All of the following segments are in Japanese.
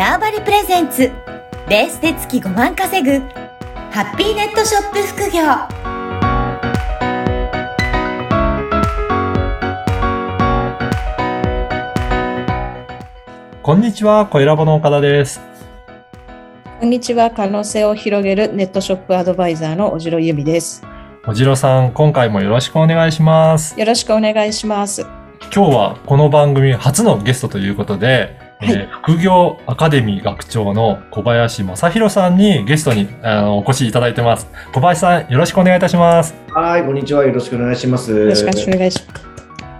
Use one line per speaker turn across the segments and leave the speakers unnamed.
ターバリプレゼンツベースで月5万稼ぐハッピーネットショップ副業
こんにちは、小ラボの岡田です。
こんにちは。可能性を広げるネットショップアドバイザーの小城由美です。
おじろさん、今回もよろしくお願いします。
よろしくお願いします。
今日はこの番組初のゲストということで、
はい
えー副業アカデミー学長の小林正弘さんにゲストにあのお越しいただいてます。小林さん、よろしくお願いいたします。
はい、こんにちは。よろしくお願いします。よ
よろしくお願いします。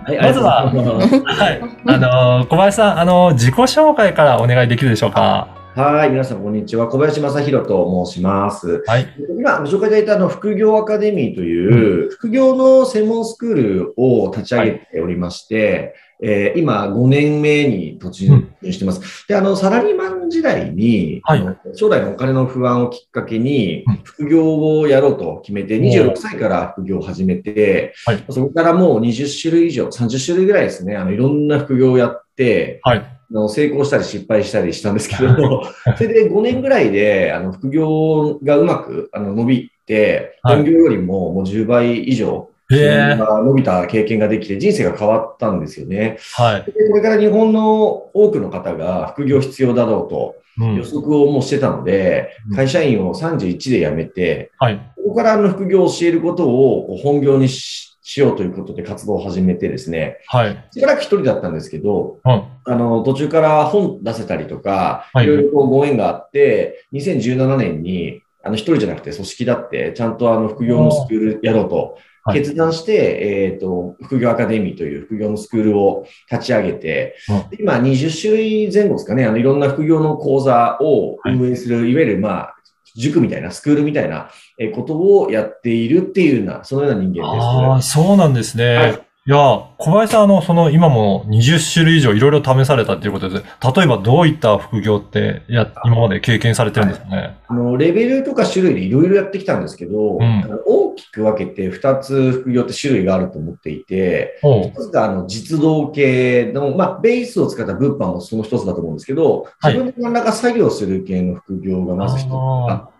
はい、
まずは
ありがとうございま
はい。あのー小林さん、あのー自己紹介からお願いできるでしょうか？
すはい、皆さん、こんにちは。小林正弘と申します。
はい。
今、ご紹介いただいたあの副業アカデミーという、副業の専門スクールを立ち上げておりまして、えー今、5年目に突入してます。で、あの、サラリーマン時代に、
はい。
将来のお金の不安をきっかけに
うん、
副業をやろうと決めて、26歳から副業を始めて、
はい。
そこからもう20種類以上、30種類ぐらいですね、あの、いろんな副業をやって、
はい。
あの成功したり失敗したりしたんですけど、それで5年ぐらいで、あの、副業がうまくあの伸びて、
はい。
本業よりももう10倍以上、
へえ。
伸びた経験ができて、人生が変わったんですよね。
はい。
でこれから日本の多くの方が副業必要だろうと
うん
予測をもうしてたので、
うん
会社員を31で辞めて、
はい。
ここからあの副業を教えることを本業にししようということで活動を始めてですね、
はい。
しばらく一人だったんですけど、
うん。
あの、途中から本出せたりとか、
はい
いろいろこうご縁があって、2017年に、あの、一人じゃなくて組織だって、ちゃんとあの、副業のスクールやろうと
はい
決断して、えっ、と、副業アカデミーという副業のスクールを立ち上げて、
うん。
今20種類前後ですかね、あの、いろんな副業の講座を運営する、い、わゆる、まあ、塾みたいな、スクールみたいなえーことをやっているっていうような、そのような人間です。
ああ、そうなんですね。
はい
い、や、小林さん、あの、その、今も20種類以上いろいろ試されたっていうことで、例えばどういった副業って、や、今まで経験されてるんですかね？
あの、レベルとか種類でいろいろやってきたんですけど、
ん
あの大きく分けて2つ副業って種類があると思っていて、
ほう。
一つがあの実動系の、まあ、ベースを使った物販もその一つだと思うんですけど、
はい
自分で何らか作業する系の副業がまず一つあっ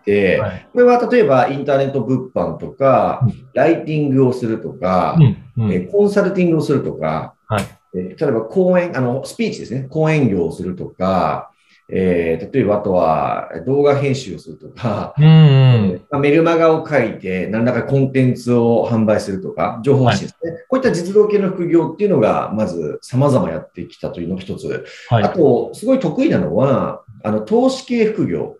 て、
はい。
これは例えばインターネット物販とか、
うん
ライティングをするとか、
うん。うん。
えーコンサルティングをするとか、
はい
えー例えば講演、あの、スピーチですね、講演業をするとか、えー例えばあとは動画編集をするとか、
うん。うん。
まあメルマガを書いて何らかコンテンツを販売するとか、情報発信ですね。こういった実動系の副業っていうのが、まず様々やってきたというのが一つ。
はい。
あと、すごい得意なのは、あの、投資系副業。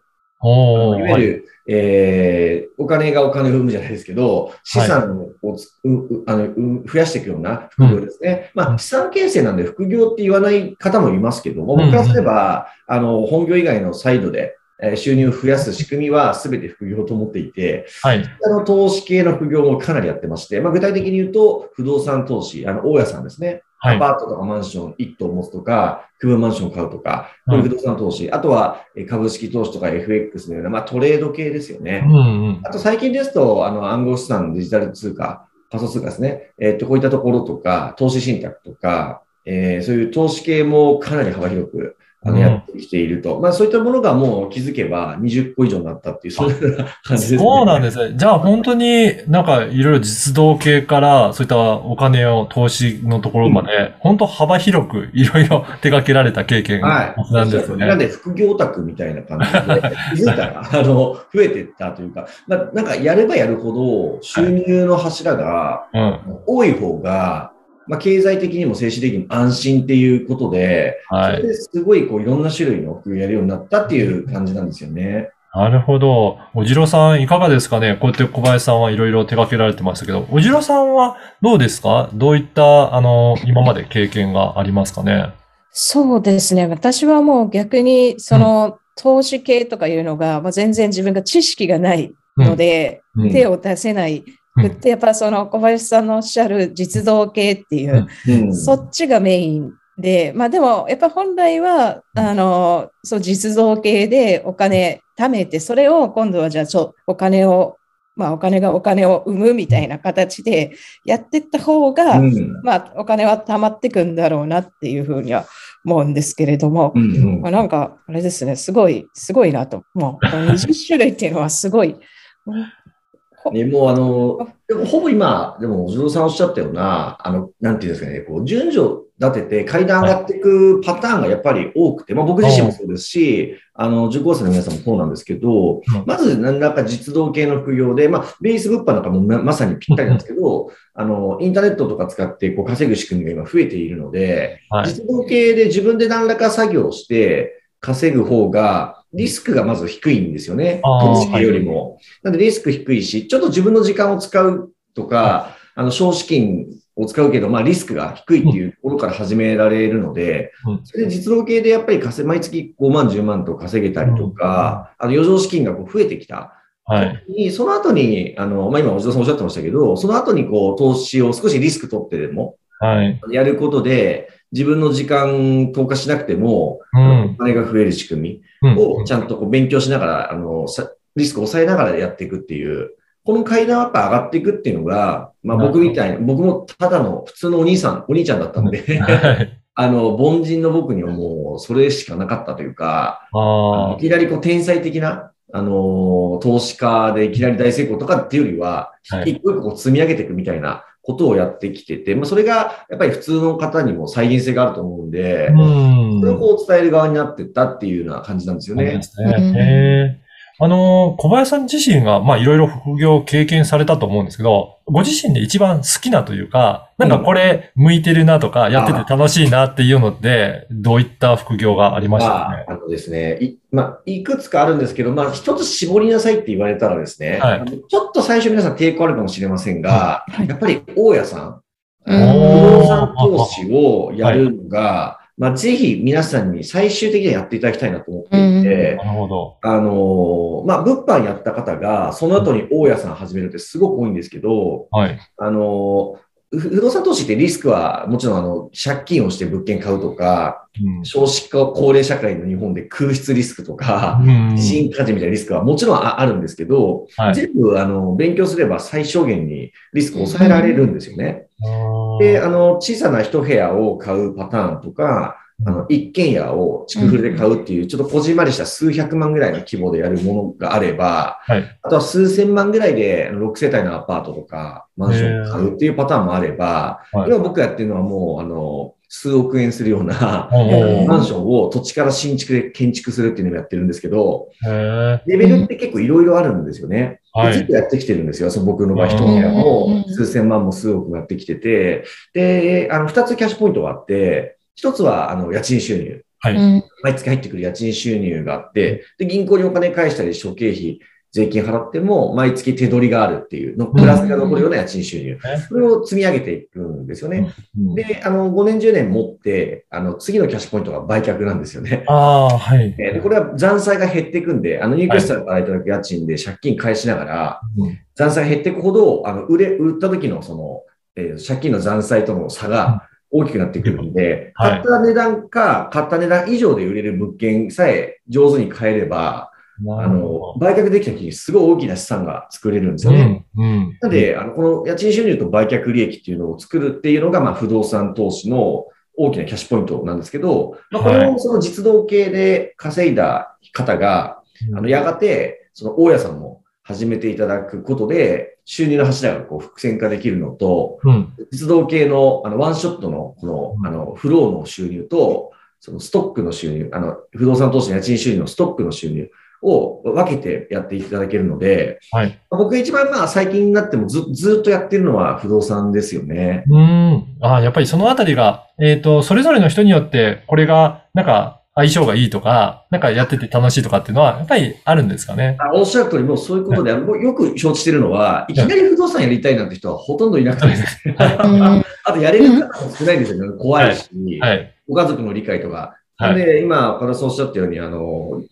いわゆる、えーお金がお金を生むじゃないですけど、資産をつ、ううあのう増やしていくような副業ですね。まあ、資産形成なんで副業って言わない方もいますけども、
うん
僕からすれば、あの、本業以外のサイドで、えー収入を増やす仕組みは全て副業と思っていて、
はい。
あの投資系の副業もかなりやってまして、まあ、具体的に言うと、不動産投資、あの、大家さんですね。
はい
アパートとかマンション1棟持つとか、区分マンションを買うとか、こういう不動産投資、あとはえー株式投資とか FX のような、まあ、トレード系ですよね。
うん。うん。
あと最近ですと、あの、暗号資産、デジタル通貨、仮想通貨ですね。えっと、こういったところとか、投資信託とか、えーそういう投資系もかなり幅広く、あの、
うん
やってきていると。まあ、そういったものがもう気づけば20個以上になったっていう、そんなような感じですね。
そうなんですね。じゃあ本当になんかいろいろ実動系からそういったお金を投資のところまで、本当幅広くいろいろ手掛けられた経験
はい。
なんですね。
なんで副業オタクみたいな感じで、気づいたら、あの、増えていったというか、ななんかやればやるほど収入の柱が
うん。
多い方が、まあ、経済的にも精神的にも安心っていうことで、
はい。
それですごいこういろんな種類の副業やるようになったっていう感じなんですよね。
なるほど。おじろさんいかがですかね？こうやって小林さんはいろいろ手掛けられてましたけど、おじろさんはどうですか？どういった、あの、今まで経験がありますかね？
そうですね。私はもう逆に、その、投資系とかいうのが、まあ、全然自分が知識がないので、
うん
手を出せない。やっぱその小林さんのおっしゃる実動系っていう、
うん。
そっちがメインで、まあでも、やっぱ本来は、あの、そう、実動系でお金貯めて、それを今度はじゃあ、そう、お金を、まあお金がお金を生むみたいな形でやっていった方が、
うん。
まあお金は貯まってくんだろうなっていうふうには思うんですけれども、
うんうん。
まあ、なんか、あれですね、すごい、すごいなと。もう、この20種類っていうのはすごい。
ね、もうあの、でもほぼ今、でも、お嬢さんおっしゃったような、あの、なんていうんですかね、こう、順序立てて階段上がっていくパターンがやっぱり多くて、まあ僕自身もそうですし、あの、受講生の皆さんもそうなんですけど、
うん
まず何らか実動系の副業で、まあ、ベース物販なんかもままさにぴったりなんですけど、あの、インターネットとか使ってこう稼ぐ仕組みが今増えているので、
はい。
実動系で自分で何らか作業をして稼ぐ方が、リスクがまず低いんですよね。投資系よりも。なのでリスク低いし、ちょっと自分の時間を使うとか、あの、少資金を使うけど、まあリスクが低いっていうところから始められるので
うん、
それで実動系でやっぱり稼毎月5万、10万と稼げたりとか、あの余剰資金がこう増えてきた。
はい。
にその後に、あの、まあ、今、おじさんおっしゃってましたけど、その後にこう、投資を少しリスク取ってでも、
はい。
やることで、自分の時間投下しなくても、
うん。
お。金が増える仕組
うん。
みをちゃんとこう勉強しながら、あの、さリスクを抑えながらやっていくっていう、この階段はやっぱ上がっていくっていうのが、まあ僕みたいに、僕もただの普通のお兄さん、お兄ちゃんだったんで、
はい。
あの、凡人の僕にはもうそれしかなかったというか、
あ
いきなりこう天才的な、あの、投資家でいきなり大成功とかっていうよりは、
はい。
一個一個こう積み上げていくみたいなことをやってきてて、まあそれがやっぱり普通の方にも再現性があると思うんで、
あ。うん。
それをこう伝える側になってったっていうような感じなんですよね
そうで。すね。あの、小林さん自身が、まあ、いろいろ副業を経験されたと思うんですけど、ご自身で一番好きなというか、なんかこれ向いてるなとか、やってて楽しいなっていうので、どういった副業がありましたかね？
まあ、あのですね、い、まあ、いくつかあるんですけど、まあ、一つ絞りなさいって言われたらですね、
はい。
ちょっと最初皆さん抵抗あるかもしれませんが、
はい。
やっぱり大家さん、
うん。
不動産投資をやるのが、まあ、ぜひ皆さんに最終的にはやっていただきたいなと思っていて、
なるほど。
あの、まあ、物販やった方が、その後に大家さん始めるってすごく多いんですけど、
はい。
あの、ふ不動産投資ってリスクはもちろんあの借金をして物件買うとか、
うん
少子化高齢社会の日本で空室リスクとか、
うん
地震火事みたいなリスクはもちろんああるんですけど、
はい
全部あの勉強すれば最小限にリスクを抑えられるんですよね。で、あの、小さな一部屋を買うパターンとか、あの、一軒家を築フルで買うっていう、ちょっとこじんまりした数百万ぐらいの規模でやるものがあれば、
はい。
あとは数千万ぐらいで6世帯のアパートとかマンションを買うっていうパターンもあれば、
はい。
今僕やってるのはもう、あの、数億円するようなマンションを土地から新築で建築するっていうのをやってるんですけど、レベルって結構いろいろあるんですよね。
はい。
ずっとやってきてるんですよ。その僕の場合、
うん
一部屋も。
うん。
数千万も数億もやってきてて、で、あの、二つキャッシュポイントがあって、一つは、あの、家賃収入。
はい。
うん
毎月入ってくる家賃収入があって、で、銀行にお金返したり、諸経費、税金払っても、毎月手取りがあるっていうの、プラスが残るような家賃収入。それを積み上げていくんですよね。
うん
で、あの、5年、10年持って、あの、次のキャッシュポイントが売却なんですよね。
ああ、はい。
えーで、これは残債が減っていくんで、あの、入居者からいただく家賃で借金返しながら、
うん
残債減っていくほど、あの、売れ、売った時のその、えー借金の残債との差が大きくなってくるんで、
はい
買った値段か、買った値段以上で売れる物件さえ上手に買えれば、あの、売却できた時にすごい大きな資産が作れるんですよね。
うん。うん。
なので、あの、この家賃収入と売却利益っていうのを作るっていうのが、まあ、不動産投資の大きなキャッシュポイントなんですけど、まあ、これ
は
をその実動系で稼いだ方が、あの、やがて、その大家さんも始めていただくことで、収入の柱がこう伏線化できるのと、
うん。
実動系のあのワンショットのこのあのフローの収入と、そのストックの収入、あの不動産投資の家賃収入のストックの収入を分けてやっていただけるので、
はい。
僕が一番まあ最近になってもずずっとやってるのは不動産ですよね。
うん。ああ、やっぱりそのあたりが、えっ、と、それぞれの人によって、これが、なんか、相性がいいとか、なんかやってて楽しいとかっていうのは、やっぱりあるんですかね。
あおっしゃる通り、もうそういうことで、もうよく承知してるのは、いきなり不動産やりたいなんて人はほとんどいなくてですね、あとやれる方も少ないんですよね。怖いし、
はい。
ご家族の理解とか。
はい
で、今、岡田さんおっしゃったように、あの、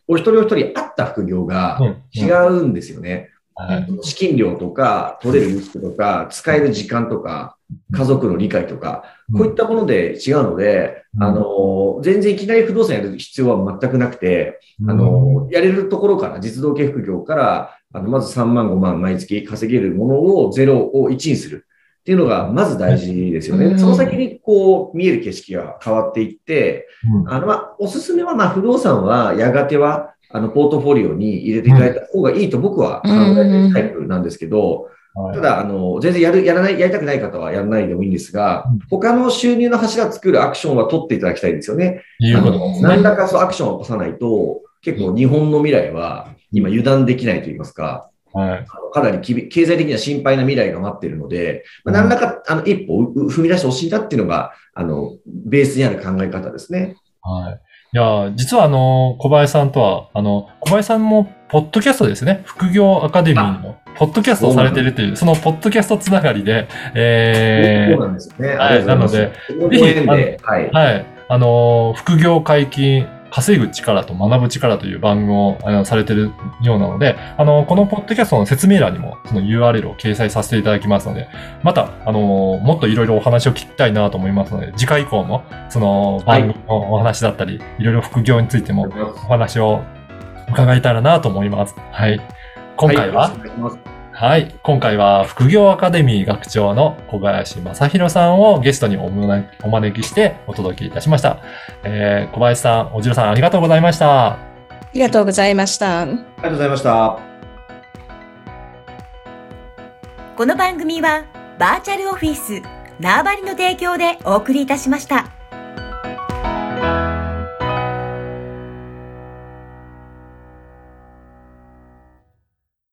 お一人お一人合った副業が
うん
違うんですよね。
はい。
資金量とか、取れるリスクとか、使える時間とか、家族の理解とか、こういったもので違うので、
うん
あの、全然いきなり不動産やる必要は全くなくて、あの、やれるところから、実動系副業から、あの、まず3万5万毎月稼げるものを0を1にする。っっていうのがまず大事ですよね。
うん。
その先にこう見える景色が変わっていって、
うん。
あの、まあ、おすすめは、まあ、不動産はやがては、あの、ポートフォリオに入れていただいた方がいいと僕は考えているタイプなんですけど、
はい
ただ、あの、全然やる、やらない、やりたくない方はやらないでもいいんですが
うん、
他の収入の柱作るアクションは取っていただきたいですよね。
いうことですね。
何らかそうアクションを起こさないと、結構日本の未来は今油断できないと言いますか、
はい。
あのかなりきび経済的には心配な未来が待っているので、まあ、
うん
何らかあの一歩う踏み出してほしいなっていうのが、あの、ベースにある考え方ですね。
はい。いや、実はあの、小林さんとは、あの、小林さんも、ポッドキャストですね。副業アカデミーの、ポッドキャストをされてるという、そのポッドキャストつながりで、え
そうなんですよね。
はい。なので
ご縁で、はい
ー、。はい。あの、副業解禁、稼ぐ力と学ぶ力という番組をあのされてるようなので、あの、このポッドキャストの説明欄にもその URL を掲載させていただきますので、また、あの、もっといろいろお話を聞きたいなと思いますので、次回以降も、その番組のお話だったり、いろいろ副業についてもお話を伺えたらなと思います。はい。今回は、
い。よろしくお願い
はい。今回は副業アカデミー学長の小林正弘さんをゲストにお招きお招きしてお届けいたしました。えー小林さん、おじろさんありがとうございました。
ありがとうございました。
ありがとうございました。
この番組はバーチャルオフィス縄張りの提供でお送りいたしました。